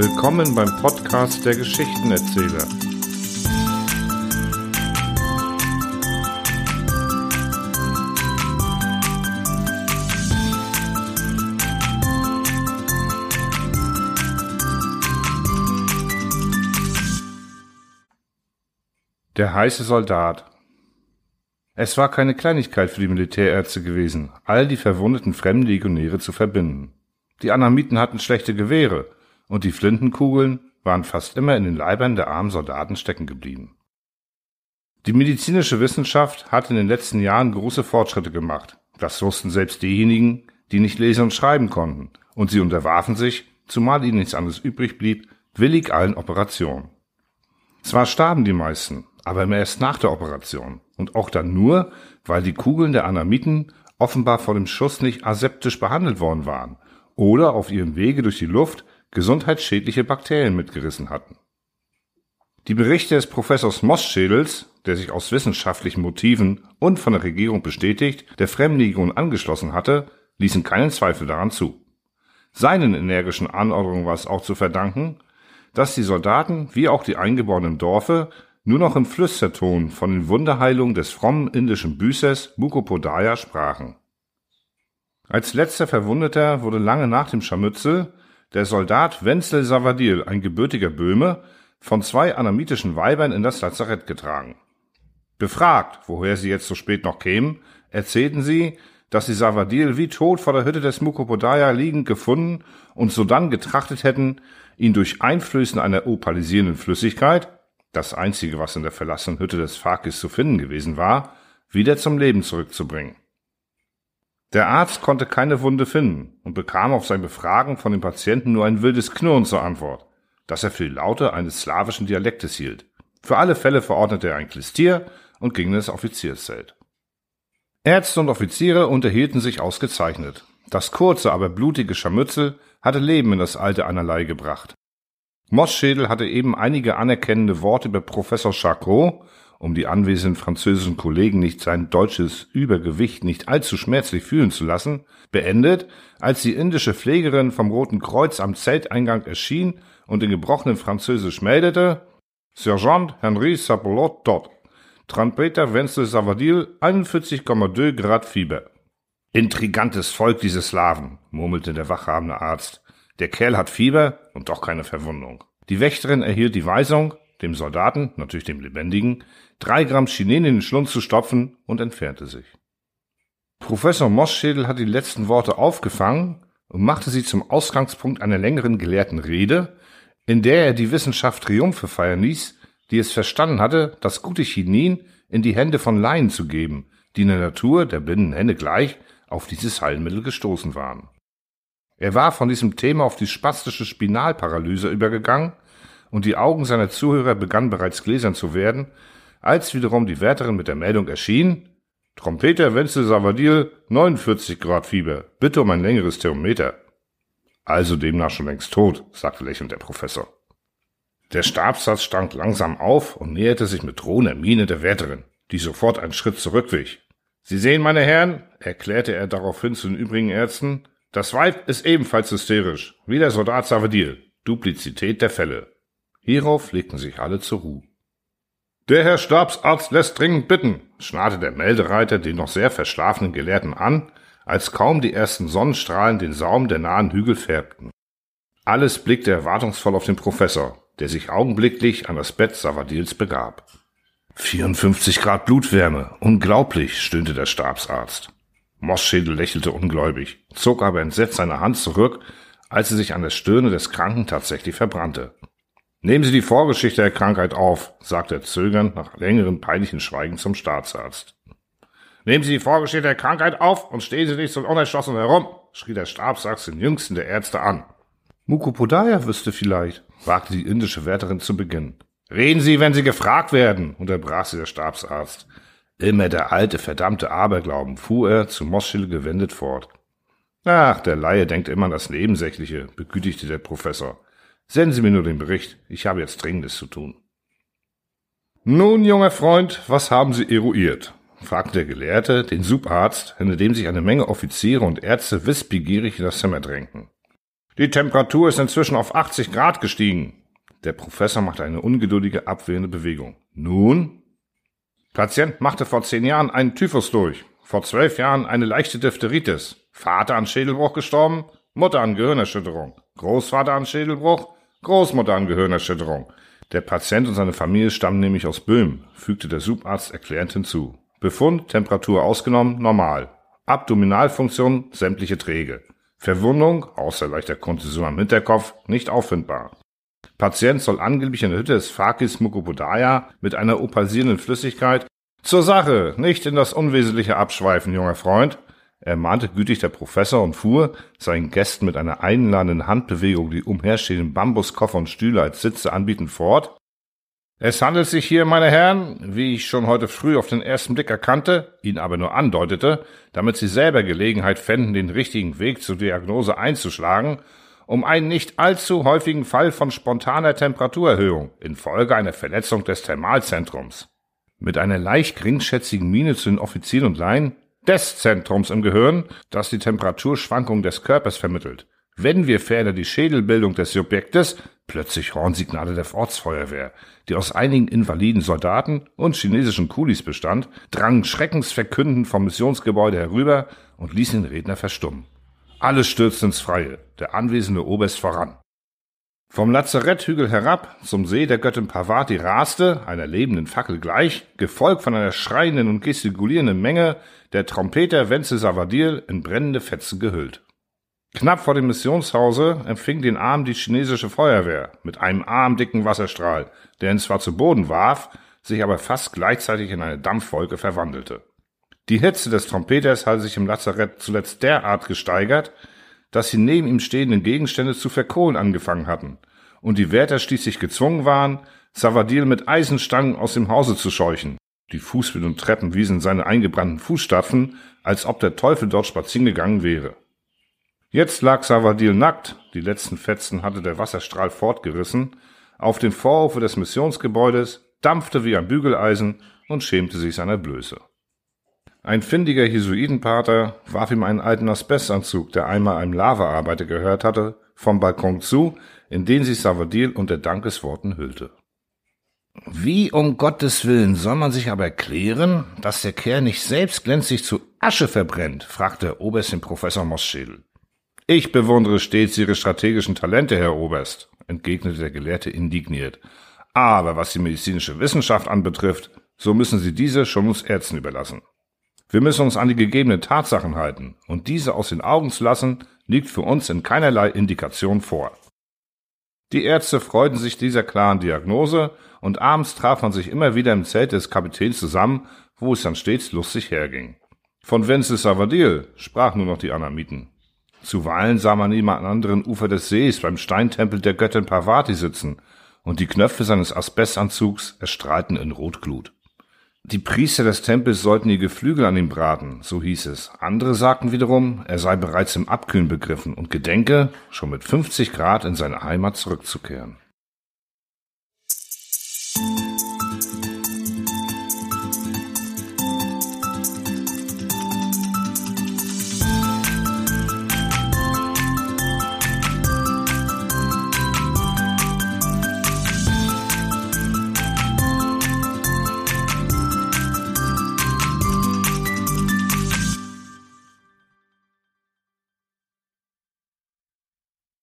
Willkommen beim Podcast der Geschichtenerzähler. Der heiße Soldat. Es war keine Kleinigkeit für die Militärärzte gewesen, all die verwundeten Fremdenlegionäre zu verbinden. Die Anamiten hatten schlechte Gewehre, und die Flintenkugeln waren fast immer in den Leibern der armen Soldaten stecken geblieben. Die medizinische Wissenschaft hat in den letzten Jahren große Fortschritte gemacht. Das wussten selbst diejenigen, die nicht lesen und schreiben konnten, und sie unterwarfen sich, zumal ihnen nichts anderes übrig blieb, willig allen Operationen. Zwar starben die meisten, aber immer erst nach der Operation und auch dann nur, weil die Kugeln der Anamiten offenbar vor dem Schuss nicht aseptisch behandelt worden waren oder auf ihrem Wege durch die Luft gesundheitsschädliche Bakterien mitgerissen hatten. Die Berichte des Professors Mossschädels, der sich aus wissenschaftlichen Motiven und von der Regierung bestätigt der Fremdenlegion angeschlossen hatte, ließen keinen Zweifel daran zu. Seinen energischen Anordnungen war es auch zu verdanken, dass die Soldaten wie auch die Eingeborenen im Dorfe nur noch im Flüsterton von den Wunderheilungen des frommen indischen Büßers Mukopodaya sprachen. Als letzter Verwundeter wurde lange nach dem Scharmützel der Soldat Wenzel Savadil, ein gebürtiger Böhme, von zwei anamitischen Weibern in das Lazarett getragen. Befragt, woher sie jetzt so spät noch kämen, erzählten sie, dass sie Savadil wie tot vor der Hütte des Mukopodaya liegend gefunden und sodann getrachtet hätten, ihn durch Einflößen einer opalisierenden Flüssigkeit das einzige, was in der verlassenen Hütte des Fakis zu finden gewesen war, wieder zum Leben zurückzubringen. Der Arzt konnte keine Wunde finden und bekam auf sein Befragen von dem Patienten nur ein wildes Knurren zur Antwort, das er für die Laute eines slawischen Dialektes hielt. Für alle Fälle verordnete er ein Klistier und ging in das Offizierszelt. Ärzte und Offiziere unterhielten sich ausgezeichnet. Das kurze, aber blutige Scharmützel hatte Leben in das alte Einerlei gebracht. Mossschädel hatte eben einige anerkennende Worte über Professor Charcot, um die anwesenden französischen Kollegen nicht sein deutsches Übergewicht nicht allzu schmerzlich fühlen zu lassen, beendet, als die indische Pflegerin vom Roten Kreuz am Zelteingang erschien und in gebrochenem Französisch meldete, Sergeant Henri Sapolot dort. Trompeter Wenzel Savadil, 41,2 Grad Fieber. Intrigantes Volk, diese Slaven, murmelte der wachhabende Arzt. Der Kerl hat Fieber und doch keine Verwundung. Die Wächterin erhielt die Weisung, dem Soldaten, natürlich dem Lebendigen, drei Gramm Chinen in den Schlund zu stopfen und entfernte sich. Professor Mossschädel hat die letzten Worte aufgefangen und machte sie zum Ausgangspunkt einer längeren gelehrten Rede, in der er die Wissenschaft Triumphe feiern ließ, die es verstanden hatte, das gute Chinin in die Hände von Laien zu geben, die in der Natur der blinden Hände gleich auf dieses Heilmittel gestoßen waren. Er war von diesem Thema auf die spastische Spinalparalyse übergegangen und die Augen seiner Zuhörer begannen bereits gläsern zu werden, als wiederum die Wärterin mit der Meldung erschien, Trompeter Wenzel Savadil, 49 Grad Fieber, bitte um ein längeres Thermometer. Also demnach schon längst tot, sagte lächelnd der Professor. Der Stabsatz stank langsam auf und näherte sich mit drohender Miene der Wärterin, die sofort einen Schritt zurückwich. Sie sehen, meine Herren, erklärte er daraufhin zu den übrigen Ärzten, das Weib ist ebenfalls hysterisch, wie der Soldat Savadil. Duplizität der Fälle. Hierauf legten sich alle zur Ruhe. Der Herr Stabsarzt lässt dringend bitten, schnarrte der Meldereiter den noch sehr verschlafenen Gelehrten an, als kaum die ersten Sonnenstrahlen den Saum der nahen Hügel färbten. Alles blickte erwartungsvoll auf den Professor, der sich augenblicklich an das Bett Savadils begab. 54 Grad Blutwärme, unglaublich, stöhnte der Stabsarzt. Mossschädel lächelte ungläubig, zog aber entsetzt seine Hand zurück, als sie sich an der Stirne des Kranken tatsächlich verbrannte. Nehmen Sie die Vorgeschichte der Krankheit auf, sagte er zögernd nach längerem peinlichen Schweigen zum Staatsarzt. Nehmen Sie die Vorgeschichte der Krankheit auf und stehen Sie nicht so unerschlossen herum, schrie der Stabsarzt den jüngsten der Ärzte an. Mukopodaya wüsste vielleicht, wagte die indische Wärterin zu Beginn. Reden Sie, wenn Sie gefragt werden, unterbrach sie der Stabsarzt. Immer der alte, verdammte Aberglauben, fuhr er zu Moschel gewendet fort. Ach, der Laie denkt immer an das Nebensächliche, begütigte der Professor. Senden Sie mir nur den Bericht, ich habe jetzt Dringendes zu tun. Nun, junger Freund, was haben Sie eruiert? fragte der Gelehrte den Subarzt, hinter dem sich eine Menge Offiziere und Ärzte wissbegierig in das Zimmer drängten. Die Temperatur ist inzwischen auf 80 Grad gestiegen. Der Professor machte eine ungeduldige, abwehrende Bewegung. Nun? Patient machte vor zehn Jahren einen Typhus durch, vor zwölf Jahren eine leichte Diphtheritis, Vater an Schädelbruch gestorben, Mutter an Gehirnerschütterung, Großvater an Schädelbruch, Großmutter an Gehirnerschütterung. Der Patient und seine Familie stammen nämlich aus Böhm, fügte der Subarzt erklärend hinzu. Befund, Temperatur ausgenommen, normal. Abdominalfunktion, sämtliche träge. Verwundung, außer leichter Kontusion am Hinterkopf, nicht auffindbar. Patient soll angeblich in der Hütte des Fakis Mukobodaya mit einer opalsierenden Flüssigkeit zur Sache, nicht in das Unwesentliche abschweifen, junger Freund, ermahnte gütig der Professor und fuhr, seinen Gästen mit einer einladenden Handbewegung die umherstehenden Bambuskoffer und Stühle als Sitze anbietend fort. Es handelt sich hier, meine Herren, wie ich schon heute früh auf den ersten Blick erkannte, ihn aber nur andeutete, damit Sie selber Gelegenheit fänden, den richtigen Weg zur Diagnose einzuschlagen, um einen nicht allzu häufigen Fall von spontaner Temperaturerhöhung infolge einer Verletzung des Thermalzentrums. Mit einer leicht geringschätzigen Miene zu den Offizieren und Laien des Zentrums im Gehirn, das die Temperaturschwankung des Körpers vermittelt. Wenn wir ferner die Schädelbildung des Subjektes, plötzlich Hornsignale der Ortsfeuerwehr, die aus einigen invaliden Soldaten und chinesischen Kulis bestand, drangen schreckensverkündend vom Missionsgebäude herüber und ließen den Redner verstummen. Alles stürzte ins Freie, der anwesende Oberst voran. Vom Lazaretthügel herab zum See der Göttin Parvati raste, einer lebenden Fackel gleich, gefolgt von einer schreienden und gestikulierenden Menge, der Trompeter Wenzel Savadil in brennende Fetzen gehüllt. Knapp vor dem Missionshause empfing den Arm die chinesische Feuerwehr mit einem armdicken Wasserstrahl, der ihn zwar zu Boden warf, sich aber fast gleichzeitig in eine Dampfwolke verwandelte. Die Hitze des Trompeters hatte sich im Lazarett zuletzt derart gesteigert, dass die neben ihm stehenden Gegenstände zu verkohlen angefangen hatten und die Wärter schließlich gezwungen waren, Savadil mit Eisenstangen aus dem Hause zu scheuchen. Die Fußwände und Treppen wiesen seine eingebrannten Fußstapfen, als ob der Teufel dort spazieren gegangen wäre. Jetzt lag Savadil nackt, die letzten Fetzen hatte der Wasserstrahl fortgerissen, auf dem Vorhofe des Missionsgebäudes, dampfte wie ein Bügeleisen und schämte sich seiner Blöße. Ein findiger Jesuitenpater warf ihm einen alten Asbestanzug, der einmal einem Lavaarbeiter gehört hatte, vom Balkon zu, in den sich Savadil unter Dankesworten hüllte. Wie um Gottes Willen soll man sich aber erklären, dass der Kerl nicht selbst glänzlich zu Asche verbrennt? fragte der Oberst den Professor Moschädel. Ich bewundere stets Ihre strategischen Talente, Herr Oberst, entgegnete der Gelehrte indigniert. Aber was die medizinische Wissenschaft anbetrifft, so müssen Sie diese schon uns Ärzten überlassen. Wir müssen uns an die gegebenen Tatsachen halten, und diese aus den Augen zu lassen, liegt für uns in keinerlei Indikation vor. Die Ärzte freuten sich dieser klaren Diagnose, und abends traf man sich immer wieder im Zelt des Kapitäns zusammen, wo es dann stets lustig herging. Von Wenzel Savadil sprach nur noch die Anamiten. Zuweilen sah man ihn am anderen Ufer des Sees beim Steintempel der Göttin Parvati sitzen, und die Knöpfe seines Asbestanzugs erstrahlten in Rotglut. Die Priester des Tempels sollten ihr Geflügel an ihm braten, so hieß es. Andere sagten wiederum, er sei bereits im Abkühlen begriffen und gedenke, schon mit 50 Grad in seine Heimat zurückzukehren.